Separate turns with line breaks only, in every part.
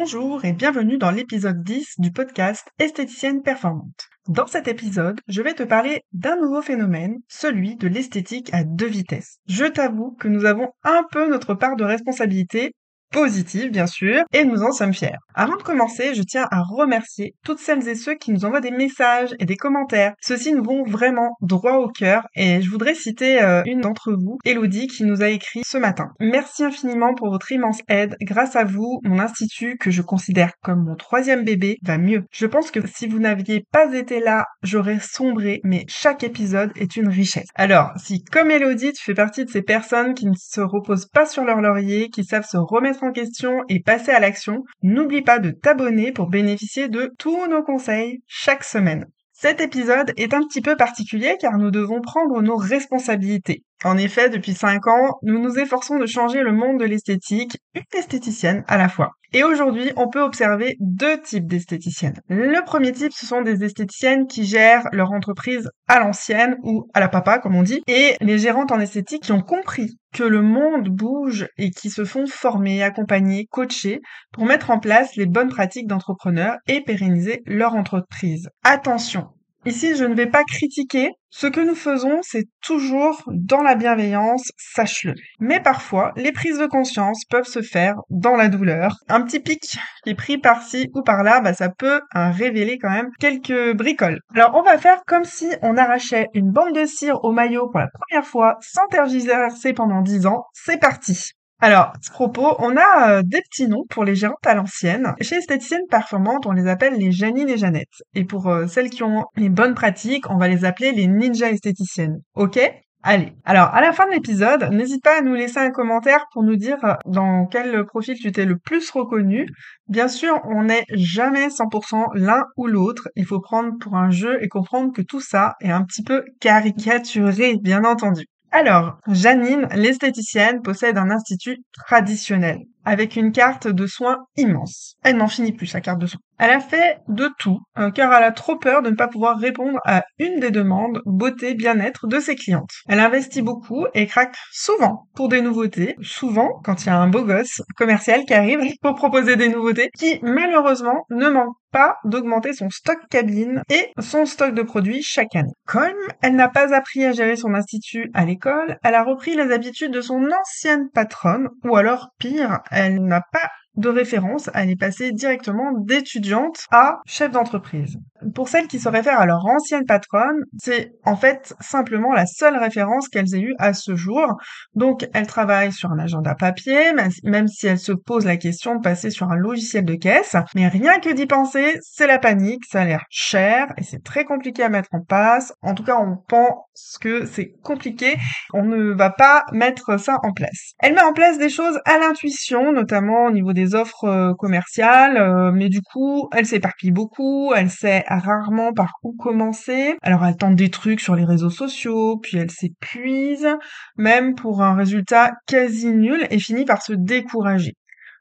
Bonjour et bienvenue dans l'épisode 10 du podcast Esthéticienne performante. Dans cet épisode, je vais te parler d'un nouveau phénomène, celui de l'esthétique à deux vitesses. Je t'avoue que nous avons un peu notre part de responsabilité positive bien sûr, et nous en sommes fiers. Avant de commencer, je tiens à remercier toutes celles et ceux qui nous envoient des messages et des commentaires. Ceux-ci nous vont vraiment droit au cœur et je voudrais citer euh, une d'entre vous, Elodie, qui nous a écrit ce matin. Merci infiniment pour votre immense aide. Grâce à vous, mon institut, que je considère comme mon troisième bébé, va mieux. Je pense que si vous n'aviez pas été là, j'aurais sombré, mais chaque épisode est une richesse. Alors, si comme Elodie, tu fais partie de ces personnes qui ne se reposent pas sur leur laurier, qui savent se remettre en question et passer à l'action, n'oublie pas de t'abonner pour bénéficier de tous nos conseils chaque semaine. Cet épisode est un petit peu particulier car nous devons prendre nos responsabilités. En effet, depuis 5 ans, nous nous efforçons de changer le monde de l'esthétique, une esthéticienne à la fois. Et aujourd'hui, on peut observer deux types d'esthéticiennes. Le premier type, ce sont des esthéticiennes qui gèrent leur entreprise à l'ancienne ou à la papa, comme on dit, et les gérantes en esthétique qui ont compris que le monde bouge et qui se font former, accompagner, coacher pour mettre en place les bonnes pratiques d'entrepreneurs et pérenniser leur entreprise. Attention, Ici, je ne vais pas critiquer. Ce que nous faisons, c'est toujours dans la bienveillance, sache-le. Mais parfois, les prises de conscience peuvent se faire dans la douleur. Un petit pic qui est pris par-ci ou par-là, bah, ça peut hein, révéler quand même quelques bricoles. Alors, on va faire comme si on arrachait une bande de cire au maillot pour la première fois, sans tergiverser pendant 10 ans. C'est parti alors, à ce propos, on a euh, des petits noms pour les gérantes à l'ancienne. Chez Esthéticiennes Performantes, on les appelle les Janine et Jeannette. Et pour euh, celles qui ont les bonnes pratiques, on va les appeler les ninja esthéticiennes. Ok? Allez. Alors, à la fin de l'épisode, n'hésite pas à nous laisser un commentaire pour nous dire euh, dans quel profil tu t'es le plus reconnu. Bien sûr, on n'est jamais 100% l'un ou l'autre. Il faut prendre pour un jeu et comprendre que tout ça est un petit peu caricaturé, bien entendu. Alors, Janine, l'esthéticienne, possède un institut traditionnel, avec une carte de soins immense. Elle n'en finit plus, sa carte de soins. Elle a fait de tout, euh, car elle a trop peur de ne pas pouvoir répondre à une des demandes beauté, bien-être de ses clientes. Elle investit beaucoup et craque souvent pour des nouveautés, souvent quand il y a un beau gosse commercial qui arrive pour proposer des nouveautés, qui malheureusement ne manque pas d'augmenter son stock cabine et son stock de produits chaque année. Comme elle n'a pas appris à gérer son institut à l'école, elle a repris les habitudes de son ancienne patronne, ou alors pire, elle n'a pas de référence, elle est passée directement d'étudiante à chef d'entreprise. Pour celles qui se réfèrent à leur ancienne patronne, c'est en fait simplement la seule référence qu'elles aient eue à ce jour. Donc elles travaillent sur un agenda papier, même si elles se posent la question de passer sur un logiciel de caisse. Mais rien que d'y penser, c'est la panique, ça a l'air cher et c'est très compliqué à mettre en place. En tout cas, on pense que c'est compliqué. On ne va pas mettre ça en place. Elle met en place des choses à l'intuition, notamment au niveau des offres euh, commerciales, euh, mais du coup, elle s'éparpille beaucoup, elle sait rarement par où commencer. Alors elle tente des trucs sur les réseaux sociaux, puis elle s'épuise, même pour un résultat quasi nul, et finit par se décourager.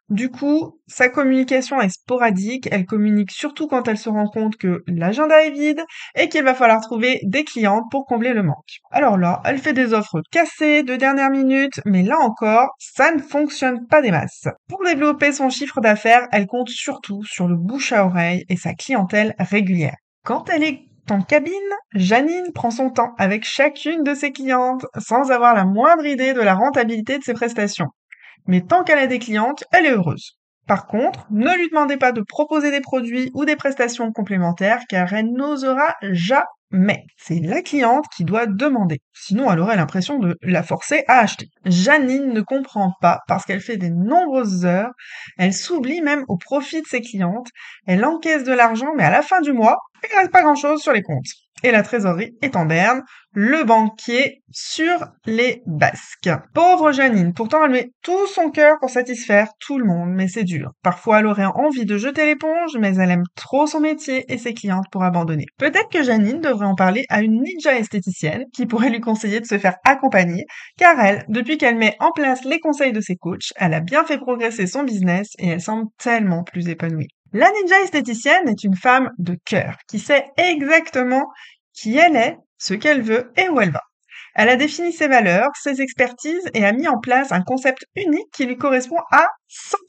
Du coup, sa communication est sporadique, elle communique surtout quand elle se rend compte que l'agenda est vide et qu'il va falloir trouver des clientes pour combler le manque. Alors là, elle fait des offres cassées de dernière minute, mais là encore, ça ne fonctionne pas des masses. Pour développer son chiffre d'affaires, elle compte surtout sur le bouche à oreille et sa clientèle régulière. Quand elle est en cabine, Janine prend son temps avec chacune de ses clientes sans avoir la moindre idée de la rentabilité de ses prestations mais tant qu'elle a des clientes, elle est heureuse. Par contre, ne lui demandez pas de proposer des produits ou des prestations complémentaires car elle n'osera jamais. C'est la cliente qui doit demander. Sinon, elle aurait l'impression de la forcer à acheter. Janine ne comprend pas parce qu'elle fait des nombreuses heures. Elle s'oublie même au profit de ses clientes. Elle encaisse de l'argent, mais à la fin du mois, il reste pas grand chose sur les comptes. Et la trésorerie est en berne, le banquier sur les basques. Pauvre Janine, pourtant elle met tout son cœur pour satisfaire tout le monde, mais c'est dur. Parfois elle aurait envie de jeter l'éponge, mais elle aime trop son métier et ses clientes pour abandonner. Peut-être que Janine devrait en parler à une ninja esthéticienne qui pourrait lui conseiller de se faire accompagner, car elle, depuis qu'elle met en place les conseils de ses coachs, elle a bien fait progresser son business et elle semble tellement plus épanouie. La ninja esthéticienne est une femme de cœur qui sait exactement qui elle est, ce qu'elle veut et où elle va. Elle a défini ses valeurs, ses expertises et a mis en place un concept unique qui lui correspond à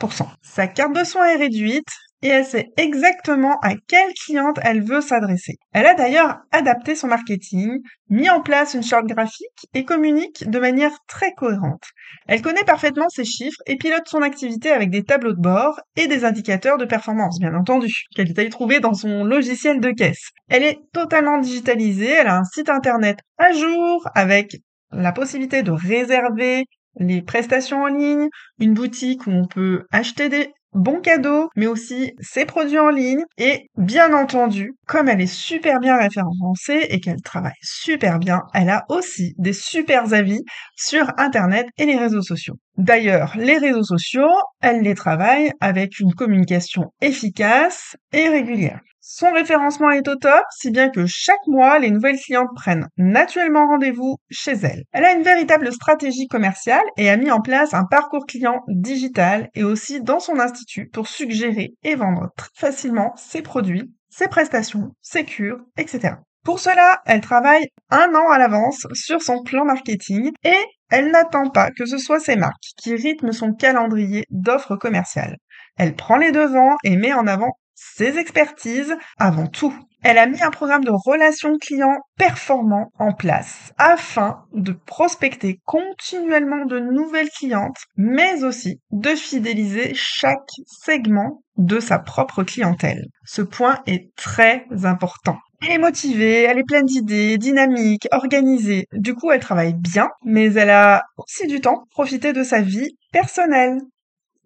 100%. Sa carte de soins est réduite, et elle sait exactement à quelle cliente elle veut s'adresser. Elle a d'ailleurs adapté son marketing, mis en place une charte graphique et communique de manière très cohérente. Elle connaît parfaitement ses chiffres et pilote son activité avec des tableaux de bord et des indicateurs de performance, bien entendu, qu'elle allée trouver dans son logiciel de caisse. Elle est totalement digitalisée, elle a un site internet à jour avec la possibilité de réserver les prestations en ligne, une boutique où on peut acheter des bons cadeaux, mais aussi ses produits en ligne. Et bien entendu, comme elle est super bien référencée et qu'elle travaille super bien, elle a aussi des super avis sur Internet et les réseaux sociaux. D'ailleurs, les réseaux sociaux, elle les travaille avec une communication efficace et régulière. Son référencement est au top, si bien que chaque mois, les nouvelles clientes prennent naturellement rendez-vous chez elle. Elle a une véritable stratégie commerciale et a mis en place un parcours client digital et aussi dans son institut pour suggérer et vendre très facilement ses produits, ses prestations, ses cures, etc. Pour cela, elle travaille un an à l'avance sur son plan marketing et elle n'attend pas que ce soit ses marques qui rythment son calendrier d'offres commerciales. Elle prend les devants et met en avant ses expertises avant tout. Elle a mis un programme de relations clients performant en place afin de prospecter continuellement de nouvelles clientes, mais aussi de fidéliser chaque segment de sa propre clientèle. Ce point est très important. Elle est motivée, elle est pleine d'idées, dynamique, organisée. Du coup, elle travaille bien, mais elle a aussi du temps pour profiter de sa vie personnelle.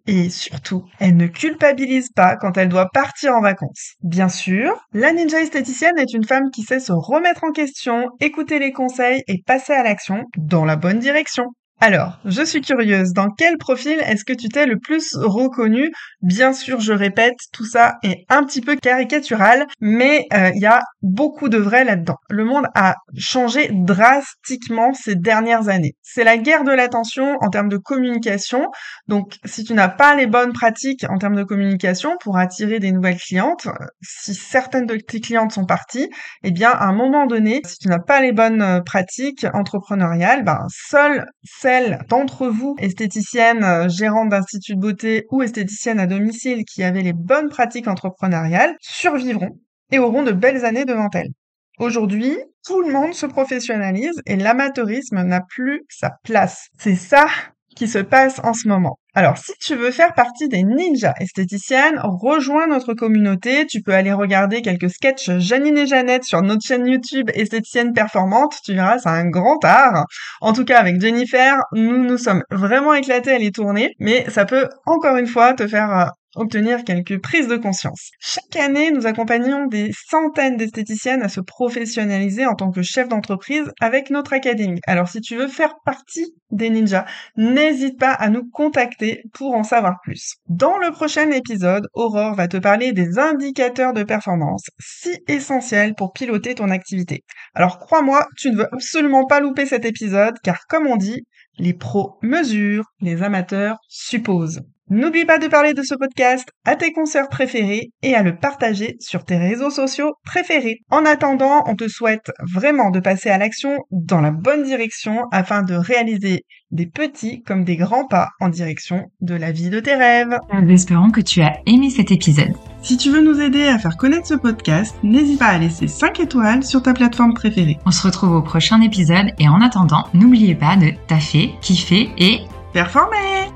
Et surtout, elle ne culpabilise pas quand elle doit partir en vacances. Bien sûr, la ninja esthéticienne est une femme qui sait se remettre en question, écouter les conseils et passer à l'action dans la bonne direction. Alors, je suis curieuse, dans quel profil est-ce que tu t'es le plus reconnu Bien sûr, je répète, tout ça est un petit peu caricatural, mais euh, il y a beaucoup de vrai là-dedans. Le monde a changé drastiquement ces dernières années. C'est la guerre de l'attention en termes de communication. Donc, si tu n'as pas les bonnes pratiques en termes de communication pour attirer des nouvelles clientes, si certaines de tes clientes sont parties, eh bien, à un moment donné, si tu n'as pas les bonnes euh, pratiques entrepreneuriales, ben, seul d'entre vous, esthéticienne, euh, gérante d'institut de beauté ou esthéticienne à qui avaient les bonnes pratiques entrepreneuriales, survivront et auront de belles années devant elles. Aujourd'hui, tout le monde se professionnalise et l'amateurisme n'a plus sa place. C'est ça qui se passe en ce moment. Alors, si tu veux faire partie des ninjas esthéticiennes, rejoins notre communauté. Tu peux aller regarder quelques sketchs Janine et Jeannette sur notre chaîne YouTube Esthéticienne Performante. Tu verras, c'est un grand art. En tout cas, avec Jennifer, nous nous sommes vraiment éclatés à les tourner, mais ça peut encore une fois te faire euh, obtenir quelques prises de conscience. Chaque année, nous accompagnons des centaines d'esthéticiennes à se professionnaliser en tant que chef d'entreprise avec notre académie. Alors si tu veux faire partie des ninjas, n'hésite pas à nous contacter pour en savoir plus. Dans le prochain épisode, Aurore va te parler des indicateurs de performance, si essentiels pour piloter ton activité. Alors crois-moi, tu ne veux absolument pas louper cet épisode car comme on dit, les pros mesurent, les amateurs supposent. N'oublie pas de parler de ce podcast à tes consoeurs préférés et à le partager sur tes réseaux sociaux préférés. En attendant, on te souhaite vraiment de passer à l'action dans la bonne direction afin de réaliser des petits comme des grands pas en direction de la vie de tes rêves.
Espérons que tu as aimé cet épisode.
Si tu veux nous aider à faire connaître ce podcast, n'hésite pas à laisser 5 étoiles sur ta plateforme préférée.
On se retrouve au prochain épisode et en attendant, n'oubliez pas de taffer, kiffer et
performer